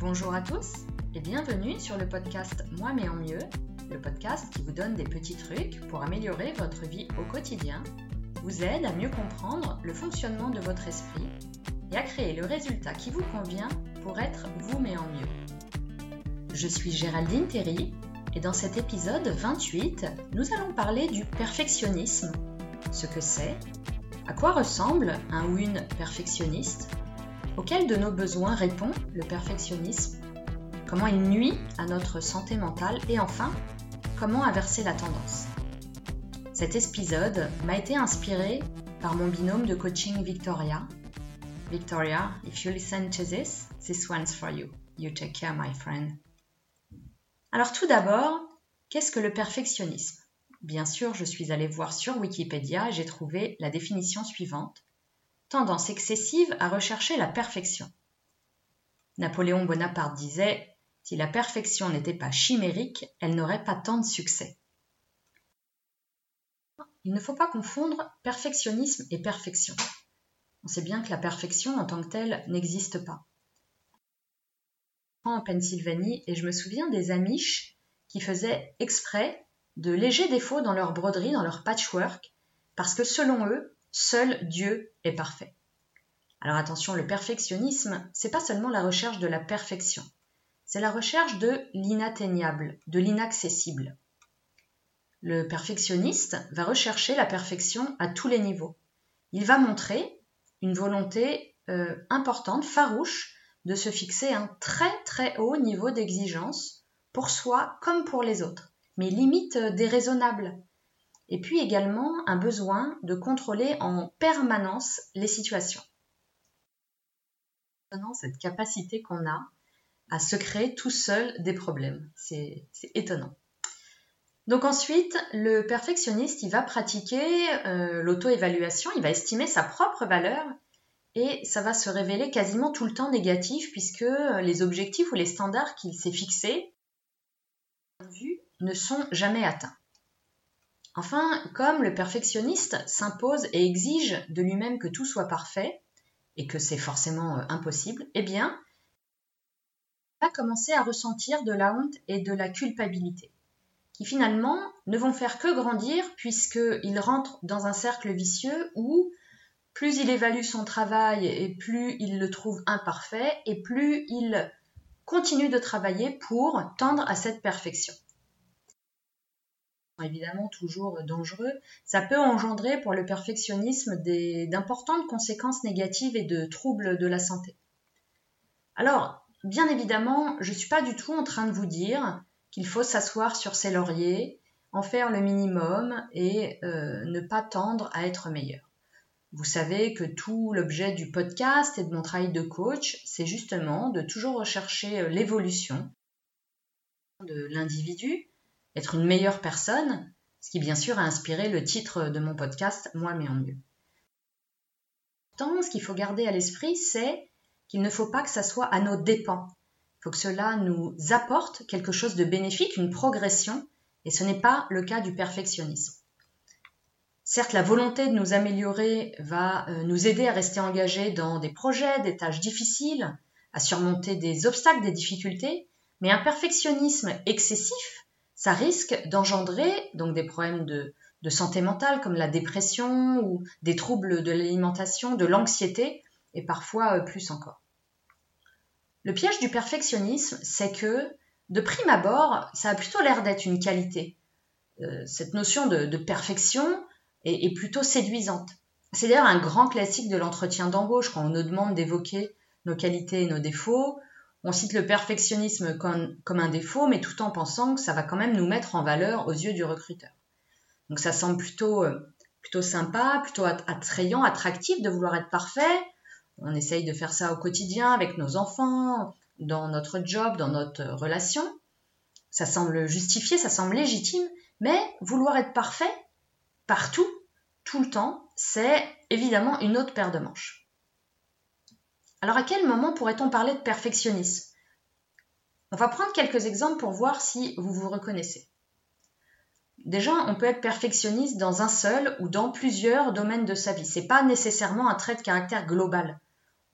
Bonjour à tous et bienvenue sur le podcast Moi mais en mieux, le podcast qui vous donne des petits trucs pour améliorer votre vie au quotidien, vous aide à mieux comprendre le fonctionnement de votre esprit et à créer le résultat qui vous convient pour être vous mais en mieux. Je suis Géraldine Terry et dans cet épisode 28, nous allons parler du perfectionnisme, ce que c'est, à quoi ressemble un ou une perfectionniste, auquel de nos besoins répond le perfectionnisme, comment il nuit à notre santé mentale et enfin, comment inverser la tendance. Cet épisode m'a été inspiré par mon binôme de coaching Victoria. Victoria, if you listen to this, this one's for you. You take care, my friend. Alors tout d'abord, qu'est-ce que le perfectionnisme? Bien sûr, je suis allée voir sur Wikipédia et j'ai trouvé la définition suivante. Tendance excessive à rechercher la perfection. Napoléon Bonaparte disait Si la perfection n'était pas chimérique, elle n'aurait pas tant de succès. Il ne faut pas confondre perfectionnisme et perfection. On sait bien que la perfection en tant que telle n'existe pas en Pennsylvanie et je me souviens des Amish qui faisaient exprès de légers défauts dans leur broderie, dans leur patchwork, parce que selon eux, seul Dieu est parfait. Alors attention, le perfectionnisme, c'est pas seulement la recherche de la perfection, c'est la recherche de l'inatteignable, de l'inaccessible. Le perfectionniste va rechercher la perfection à tous les niveaux. Il va montrer une volonté euh, importante, farouche, de se fixer un très très haut niveau d'exigence pour soi comme pour les autres, mais limite euh, déraisonnable. Et puis également un besoin de contrôler en permanence les situations. Cette capacité qu'on a à se créer tout seul des problèmes, c'est étonnant. Donc ensuite, le perfectionniste, il va pratiquer euh, l'auto-évaluation, il va estimer sa propre valeur et ça va se révéler quasiment tout le temps négatif puisque les objectifs ou les standards qu'il s'est fixés ne sont jamais atteints. Enfin, comme le perfectionniste s'impose et exige de lui-même que tout soit parfait, et que c'est forcément euh, impossible, eh bien, va commencer à ressentir de la honte et de la culpabilité, qui finalement ne vont faire que grandir puisqu'il rentre dans un cercle vicieux où plus il évalue son travail et plus il le trouve imparfait et plus il continue de travailler pour tendre à cette perfection. Évidemment toujours dangereux, ça peut engendrer pour le perfectionnisme d'importantes conséquences négatives et de troubles de la santé. Alors, bien évidemment, je ne suis pas du tout en train de vous dire qu'il faut s'asseoir sur ses lauriers, en faire le minimum et euh, ne pas tendre à être meilleur. Vous savez que tout l'objet du podcast et de mon travail de coach, c'est justement de toujours rechercher euh, l'évolution de l'individu, être une meilleure personne, ce qui bien sûr a inspiré le titre de mon podcast Moi mais en mieux. Pourtant, ce qu'il faut garder à l'esprit, c'est qu'il ne faut pas que ça soit à nos dépens. Il faut que cela nous apporte quelque chose de bénéfique, une progression, et ce n'est pas le cas du perfectionnisme. Certes, la volonté de nous améliorer va euh, nous aider à rester engagés dans des projets, des tâches difficiles, à surmonter des obstacles, des difficultés, mais un perfectionnisme excessif, ça risque d'engendrer donc des problèmes de, santé mentale comme la dépression ou des troubles de l'alimentation, de l'anxiété et parfois euh, plus encore. Le piège du perfectionnisme, c'est que de prime abord, ça a plutôt l'air d'être une qualité. Euh, cette notion de, de perfection, est, plutôt séduisante. C'est d'ailleurs un grand classique de l'entretien d'embauche quand on nous demande d'évoquer nos qualités et nos défauts. On cite le perfectionnisme comme, un défaut, mais tout en pensant que ça va quand même nous mettre en valeur aux yeux du recruteur. Donc ça semble plutôt, euh, plutôt sympa, plutôt attrayant, attractif de vouloir être parfait. On essaye de faire ça au quotidien avec nos enfants, dans notre job, dans notre relation. Ça semble justifié, ça semble légitime, mais vouloir être parfait, partout, tout le temps, c'est évidemment une autre paire de manches. Alors à quel moment pourrait-on parler de perfectionnisme? On va prendre quelques exemples pour voir si vous vous reconnaissez. Déjà, on peut être perfectionniste dans un seul ou dans plusieurs domaines de sa vie. Ce n'est pas nécessairement un trait de caractère global.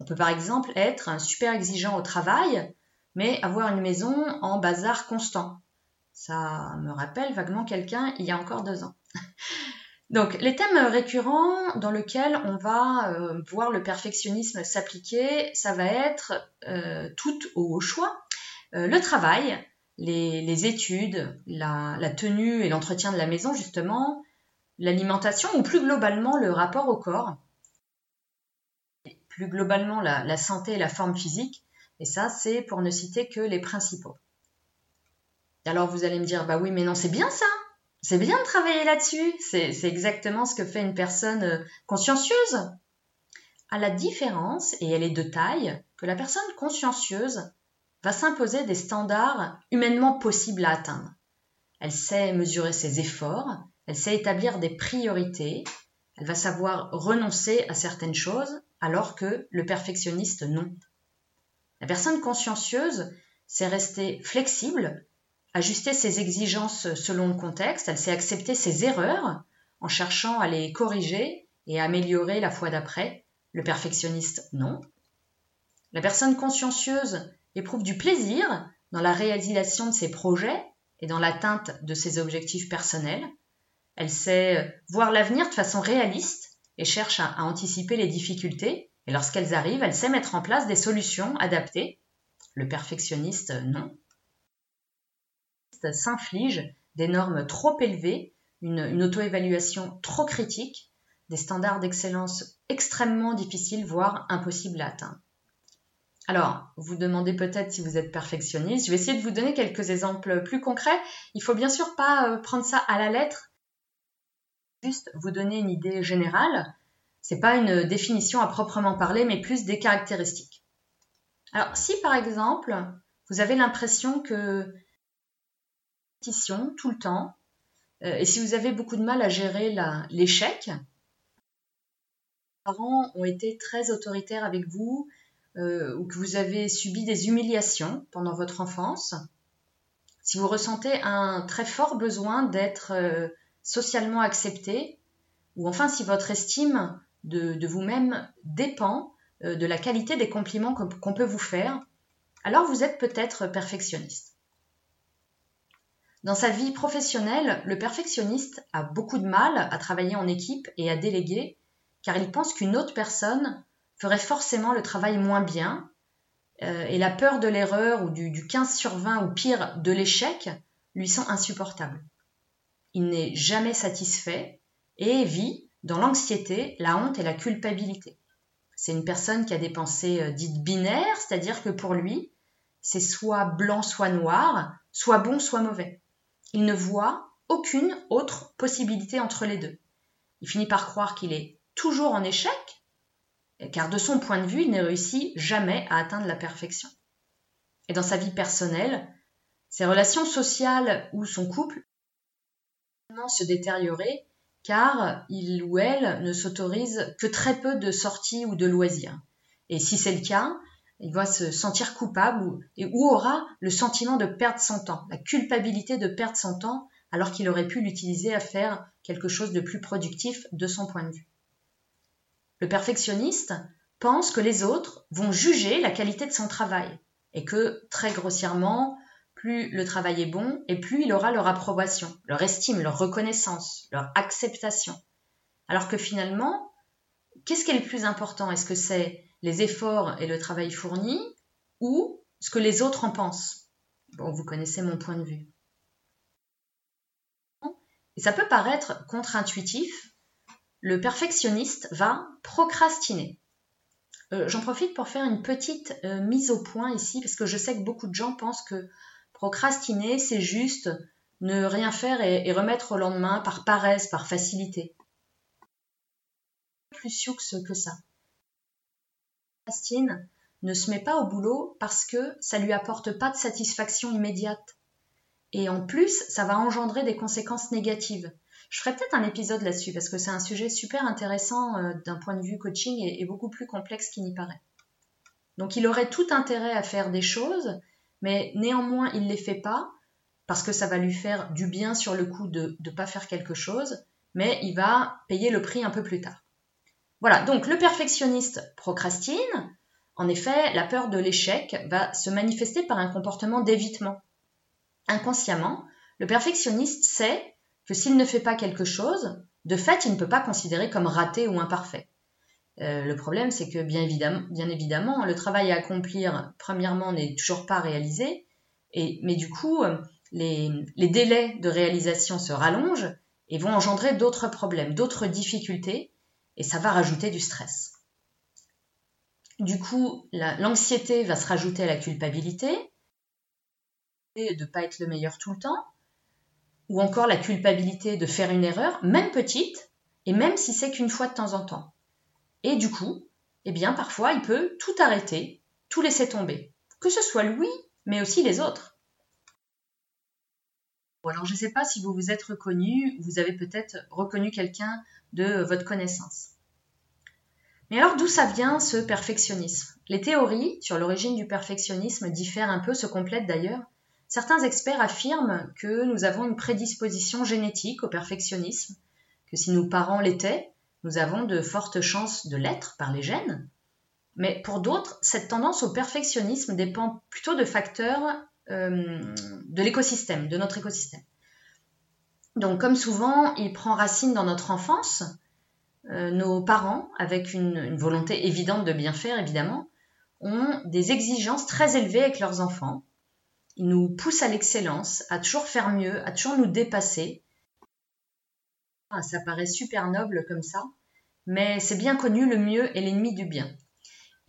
On peut par exemple être super exigeant au travail, mais avoir une maison en bazar constant. Ça me rappelle vaguement quelqu'un il y a encore deux ans. Donc, les thèmes récurrents dans lesquels on va euh, voir le perfectionnisme s'appliquer, ça va être euh, tout au choix. Euh, le travail, les, études, la, tenue et l'entretien de la maison, justement, l'alimentation ou plus globalement le rapport au corps, plus globalement la santé et la forme physique. Et ça, c'est pour ne citer que les principaux. Alors vous allez me dire, bah oui, mais non, c'est bien ça. C'est bien de travailler là-dessus. C'est exactement ce que fait une personne euh, consciencieuse. À la différence, et elle est de taille, que la personne consciencieuse va s'imposer des standards humainement possibles à atteindre. Elle sait mesurer ses efforts, elle sait établir des priorités, elle va savoir renoncer à certaines choses, alors que le perfectionniste non. La personne consciencieuse sait rester flexible ajuster ses exigences selon le contexte, elle sait accepter ses erreurs en cherchant à les corriger et à améliorer la fois d'après. Le perfectionniste, non. La personne consciencieuse éprouve du plaisir dans la réalisation de ses projets et dans l'atteinte de ses objectifs personnels. Elle sait voir l'avenir de façon réaliste et cherche à, anticiper les difficultés. Et lorsqu'elles arrivent, elle sait mettre en place des solutions adaptées. Le perfectionniste, non s'inflige des normes trop élevées, une, auto-évaluation trop critique, des standards d'excellence extrêmement difficiles, voire impossibles à atteindre. Alors, vous demandez peut-être si vous êtes perfectionniste. Je vais essayer de vous donner quelques exemples plus concrets. Il faut bien sûr pas euh, prendre ça à la lettre. Juste vous donner une idée générale. C'est pas une définition à proprement parler, mais plus des caractéristiques. Alors, si par exemple, vous avez l'impression que tout le temps. Euh, et si vous avez beaucoup de mal à gérer l'échec, parents ont été très autoritaires avec vous euh, ou que vous avez subi des humiliations pendant votre enfance, si vous ressentez un très fort besoin d'être euh, socialement accepté, ou enfin si votre estime de, vous-même dépend de la qualité des compliments qu'on peut vous faire, alors vous êtes peut-être perfectionniste. Dans sa vie professionnelle, le perfectionniste a beaucoup de mal à travailler en équipe et à déléguer, car il pense qu'une autre personne ferait forcément le travail moins bien, euh, et la peur de l'erreur ou du, du 15 sur 20 ou pire de l'échec lui sont insupportables. Il n'est jamais satisfait et vit dans l'anxiété, la honte et la culpabilité. C'est une personne qui a des pensées euh, dites binaires, c'est-à-dire que pour lui, c'est soit blanc, soit noir, soit bon, soit mauvais. Il ne voit aucune autre possibilité entre les deux. Il finit par croire qu'il est toujours en échec, car de son point de vue, il ne réussit jamais à atteindre la perfection. Et dans sa vie personnelle, ses relations sociales ou son couple se détériorer car il ou elle ne s'autorise que très peu de sorties ou de loisirs. Et si c'est le cas, il va se sentir coupable ou, et, ou aura le sentiment de perdre son temps, la culpabilité de perdre son temps alors qu'il aurait pu l'utiliser à faire quelque chose de plus productif de son point de vue. Le perfectionniste pense que les autres vont juger la qualité de son travail et que, très grossièrement, plus le travail est bon et plus il aura leur approbation, leur estime, leur reconnaissance, leur acceptation. Alors que finalement, qu'est-ce qui est le plus important? Est-ce que c'est les efforts et le travail fourni ou ce que les autres en pensent. Bon, vous connaissez mon point de vue. Et ça peut paraître contre-intuitif, le perfectionniste va procrastiner. Euh, j'en profite pour faire une petite euh, mise au point ici, parce que je sais que beaucoup de gens pensent que procrastiner, c'est juste ne rien faire et, remettre au lendemain par paresse, par facilité. Plus sioux que ça ne se met pas au boulot parce que ça lui apporte pas de satisfaction immédiate. Et en plus, ça va engendrer des conséquences négatives. Je ferai peut-être un épisode là-dessus parce que c'est un sujet super intéressant euh, d'un point de vue coaching et, beaucoup plus complexe qu'il n'y paraît. Donc il aurait tout intérêt à faire des choses, mais néanmoins il ne les fait pas parce que ça va lui faire du bien sur le coup de ne pas faire quelque chose, mais il va payer le prix un peu plus tard. Voilà, donc le perfectionniste procrastine, En effet, la peur de l'échec va se manifester par un comportement d'évitement. Inconsciemment, le perfectionniste sait que s'il ne fait pas quelque chose, de fait, il ne peut pas considérer comme raté ou imparfait. Euh, le problème, c'est que bien évidemment, le travail à accomplir, premièrement, n'est toujours pas réalisé, et, mais du coup, euh, les délais de réalisation se rallongent et vont engendrer d'autres problèmes, d'autres difficultés, et ça va rajouter du stress. Du coup, l'anxiété va se rajouter à la culpabilité, de ne pas être le meilleur tout le temps, ou encore la culpabilité de faire une erreur, même petite, et même si c'est qu'une fois de temps en temps. Et du coup, eh bien parfois il peut tout arrêter, tout laisser tomber, que ce soit lui, mais aussi les autres. Alors je ne sais pas si vous vous êtes reconnu, vous avez peut-être reconnu quelqu'un de votre connaissance. Mais alors d'où ça vient ce perfectionnisme? Les théories sur l'origine du perfectionnisme diffèrent un peu, se complètent d'ailleurs. Certains experts affirment que nous avons une prédisposition génétique au perfectionnisme, que si nos parents l'étaient, nous avons de fortes chances de l'être par les gènes. Mais pour d'autres, cette tendance au perfectionnisme dépend plutôt de facteurs euh, de l'écosystème, de notre écosystème. Donc comme souvent, il prend racine dans notre enfance, euh, nos parents, avec une, volonté évidente de bien faire évidemment, ont des exigences très élevées avec leurs enfants. Ils nous poussent à l'excellence, à toujours faire mieux, à toujours nous dépasser. Ah, ça paraît super noble comme ça, mais c'est bien connu, le mieux est l'ennemi du bien.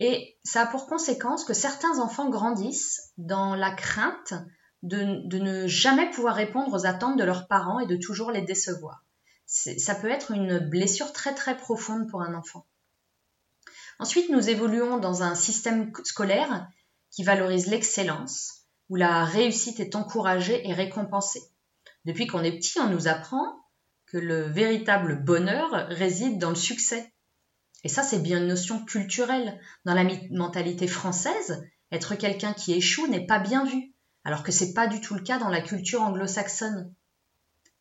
Et ça a pour conséquence que certains enfants grandissent dans la crainte de ne jamais pouvoir répondre aux attentes de leurs parents et de toujours les décevoir ça peut être une blessure très très profonde pour un enfant. Ensuite, nous évoluons dans un système scolaire qui valorise l'excellence, où la réussite est encouragée et récompensée. Depuis qu'on est petit, on nous apprend que le véritable bonheur réside dans le succès. Et ça, c'est bien une notion culturelle. Dans la mentalité française, être quelqu'un qui échoue n'est pas bien vu, alors que c'est pas du tout le cas dans la culture anglo-saxonne.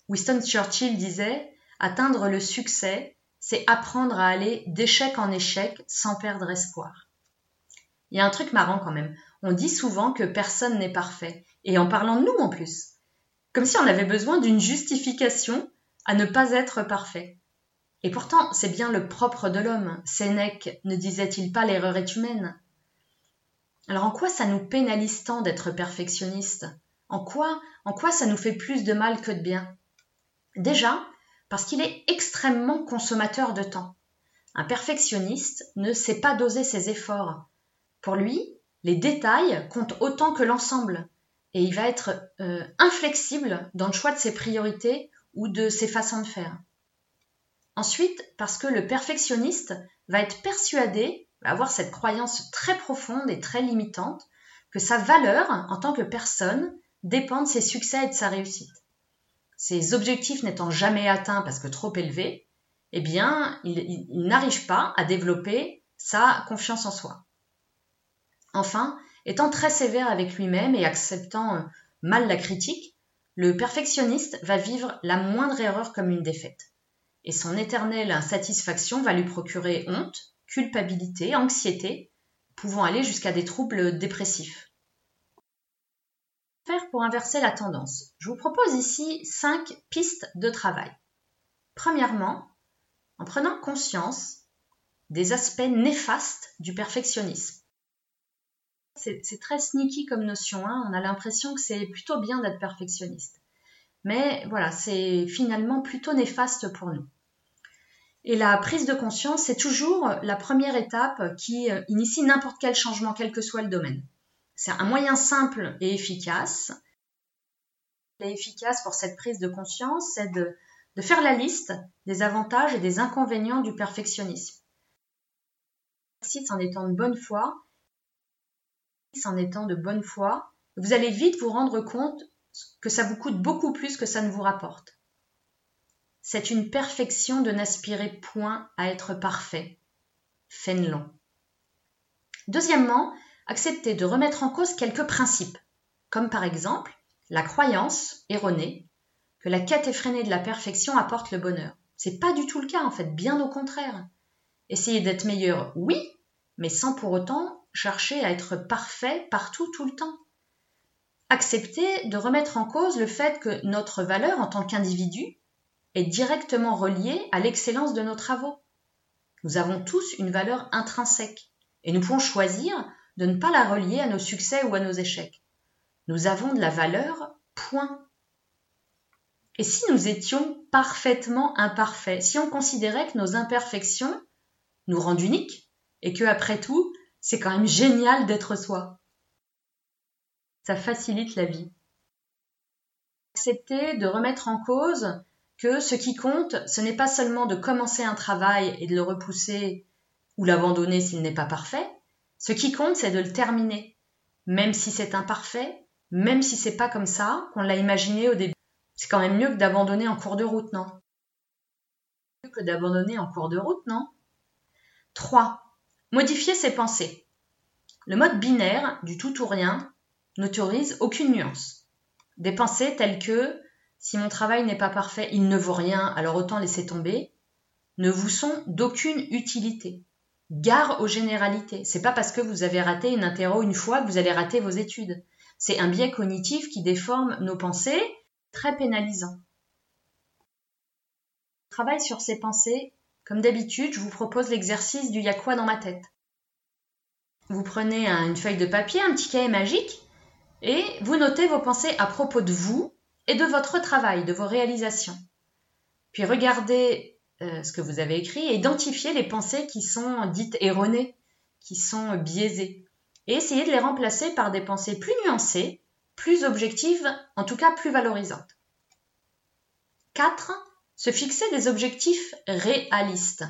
Winston Churchill disait Atteindre le succès, c'est apprendre à aller d'échec en échec sans perdre espoir. Il y a un truc marrant quand même. On dit souvent que personne n'est parfait, et en parlant de nous en plus. Comme si on avait besoin d'une justification à ne pas être parfait. Et pourtant, c'est bien le propre de l'homme. Sénèque ne disait-il pas l'erreur est humaine? Alors en quoi ça nous pénalise tant d'être perfectionniste En quoi En quoi ça nous fait plus de mal que de bien? Déjà, parce qu'il est extrêmement consommateur de temps. Un perfectionniste ne sait pas doser ses efforts. Pour lui, les détails comptent autant que l'ensemble, et il va être euh, inflexible dans le choix de ses priorités ou de ses façons de faire. Ensuite, parce que le perfectionniste va être persuadé, va avoir cette croyance très profonde et très limitante, que sa valeur en tant que personne dépend de ses succès et de sa réussite ses objectifs n'étant jamais atteints parce que trop élevés, eh bien, il, n'arrive pas à développer sa confiance en soi. Enfin, étant très sévère avec lui-même et acceptant euh, mal la critique, le perfectionniste va vivre la moindre erreur comme une défaite. Et son éternelle insatisfaction va lui procurer honte, culpabilité, anxiété, pouvant aller jusqu'à des troubles dépressifs faire pour inverser la tendance Je vous propose ici cinq pistes de travail. Premièrement, en prenant conscience des aspects néfastes du perfectionnisme. C'est très sneaky comme notion, hein. on a l'impression que c'est plutôt bien d'être perfectionniste. Mais voilà, c'est finalement plutôt néfaste pour nous. Et la prise de conscience, c'est toujours la première étape qui euh, initie n'importe quel changement, quel que soit le domaine. C'est un moyen simple et efficace. Et efficace pour cette prise de conscience, c'est de, faire la liste des avantages et des inconvénients du perfectionnisme. en étant de bonne foi, en étant de bonne foi, vous allez vite vous rendre compte que ça vous coûte beaucoup plus que ça ne vous rapporte. C'est une perfection de n'aspirer point à être parfait. Fénelon. Deuxièmement, accepter de remettre en cause quelques principes, comme par exemple la croyance erronée que la quête effrénée de la perfection apporte le bonheur. C'est pas du tout le cas en fait, bien au contraire. Essayer d'être meilleur, oui, mais sans pour autant chercher à être parfait partout, tout le temps. Accepter de remettre en cause le fait que notre valeur en tant qu'individu est directement reliée à l'excellence de nos travaux. Nous avons tous une valeur intrinsèque et nous pouvons choisir de ne pas la relier à nos succès ou à nos échecs. Nous avons de la valeur, point. Et si nous étions parfaitement imparfaits, si on considérait que nos imperfections nous rendent uniques et que, après tout, c'est quand même génial d'être soi. Ça facilite la vie. Accepter de remettre en cause que ce qui compte, ce n'est pas seulement de commencer un travail et de le repousser ou l'abandonner s'il n'est pas parfait. Ce qui compte, c'est de le terminer, même si c'est imparfait, même si c'est pas comme ça qu'on l'a imaginé au début. C'est quand même mieux que d'abandonner en cours de route, non? Mieux que d'abandonner en cours de route, non? 3. Modifier ses pensées. Le mode binaire du tout ou rien n'autorise aucune nuance. Des pensées telles que si mon travail n'est pas parfait, il ne vaut rien, alors autant laisser tomber, ne vous sont d'aucune utilité. Gare aux généralités. C'est pas parce que vous avez raté une interro une fois que vous allez rater vos études. C'est un biais cognitif qui déforme nos pensées, très pénalisant. Travail sur ces pensées. Comme d'habitude, je vous propose l'exercice du y a quoi dans ma tête. Vous prenez une feuille de papier, un petit cahier magique, et vous notez vos pensées à propos de vous et de votre travail, de vos réalisations. Puis regardez euh, ce que vous avez écrit et identifiez les pensées qui sont dites erronées, qui sont biaisées et essayer de les remplacer par des pensées plus nuancées, plus objectives, en tout cas plus valorisantes. 4. Se fixer des objectifs réalistes.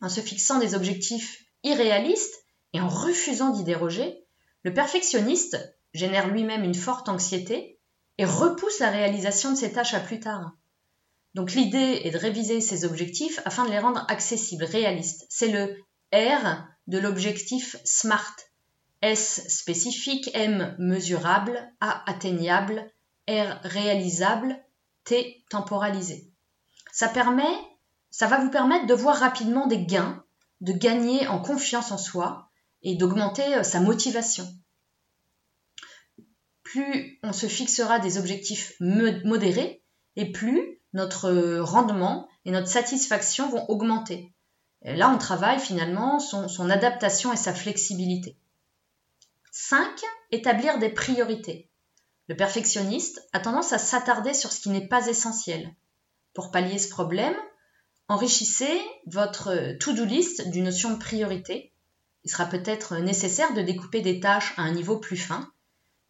En se fixant des objectifs irréalistes et en refusant d'y déroger, le perfectionniste génère lui-même une forte anxiété et repousse la réalisation de ses tâches à plus tard. Donc l'idée est de réviser ses objectifs afin de les rendre accessibles, réalistes. C'est le R de l'objectif SMART, S spécifique, M mesurable, A atteignable, R réalisable, T temporalisé. Ça permet, ça va vous permettre de voir rapidement des gains, de gagner en confiance en soi et d'augmenter euh, sa motivation. Plus on se fixera des objectifs modérés et plus notre rendement et notre satisfaction vont augmenter. là, on travaille finalement son adaptation et sa flexibilité. 5. Établir des priorités. Le perfectionniste a tendance à s'attarder sur ce qui n'est pas essentiel. Pour pallier ce problème, enrichissez votre to-do list d'une notion de priorité. Il sera peut-être nécessaire de découper des tâches à un niveau plus fin,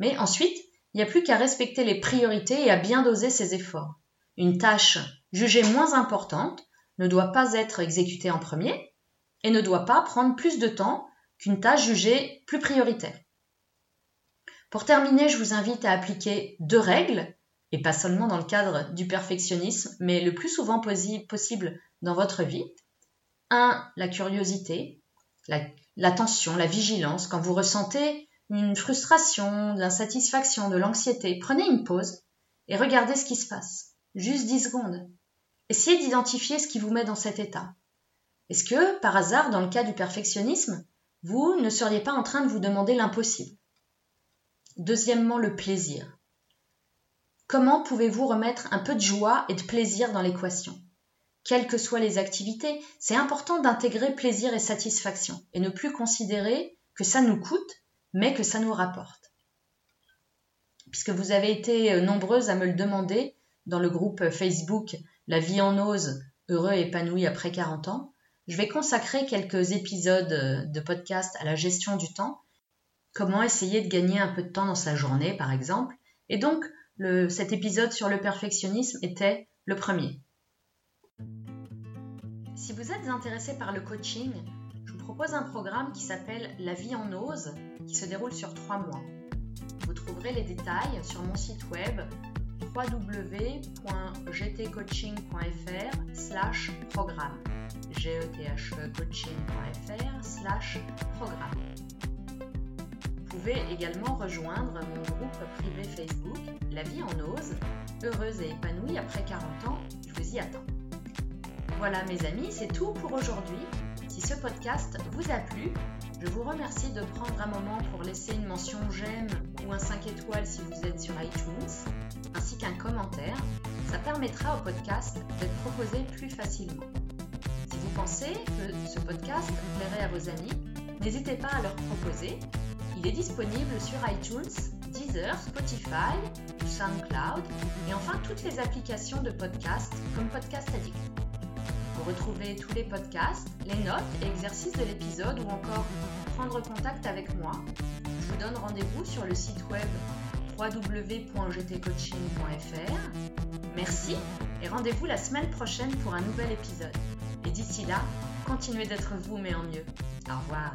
mais ensuite, il n'y a plus qu'à respecter les priorités et à bien doser ses efforts. Une tâche jugée moins importante ne doit pas être exécutée en premier et ne doit pas prendre plus de temps qu'une tâche jugée plus prioritaire. Pour terminer, je vous invite à appliquer deux règles, et pas seulement dans le cadre du perfectionnisme, mais le plus souvent possible dans votre vie. 1. La curiosité, l'attention, la, vigilance. Quand vous ressentez une frustration, de l'insatisfaction, de l'anxiété, prenez une pause et regardez ce qui se passe. Juste 10 secondes. Essayez d'identifier ce qui vous met dans cet état. Est-ce que, par hasard, dans le cas du perfectionnisme, vous ne seriez pas en train de vous demander l'impossible? Deuxièmement, le plaisir. Comment pouvez-vous remettre un peu de joie et de plaisir dans l'équation? Quelles que soient les activités, c'est important d'intégrer plaisir et satisfaction et ne plus considérer que ça nous coûte, mais que ça nous rapporte. Puisque vous avez été nombreuses à me le demander dans le groupe Facebook La vie en ose, heureux et épanoui après 40 ans, je vais consacrer quelques épisodes de podcast à la gestion du temps comment essayer de gagner un peu de temps dans sa journée, par exemple. Et donc, cet épisode sur le perfectionnisme était le premier. Si vous êtes intéressé par le coaching, propose un programme qui s'appelle La vie en ose, qui se déroule sur trois mois. Vous trouverez les détails sur mon site web www.gtcoaching.fr slash programme coaching.fr slash programme pouvez également rejoindre mon groupe privé Facebook La vie en ose, heureuse et épanouie après 40 ans, je vous y attends. Voilà mes amis, c'est tout pour aujourd'hui. Ce podcast vous a plu, je vous remercie de prendre un moment pour laisser une mention j'aime ou un 5 étoiles si vous êtes sur iTunes, ainsi qu'un commentaire. Ça permettra au podcast d'être proposé plus facilement. Si vous pensez que ce podcast plairait à vos amis, n'hésitez pas à leur proposer. Il est disponible sur iTunes, Deezer, Spotify, SoundCloud et enfin toutes les applications de podcast comme Podcast Addict. Pour retrouver tous les podcasts, les notes et exercices de l'épisode ou encore prendre contact avec moi, je vous donne rendez-vous sur le site web www.gtcoaching.fr. Merci et rendez-vous la semaine prochaine pour un nouvel épisode. Et d'ici là, continuez d'être vous mais en mieux. Au revoir.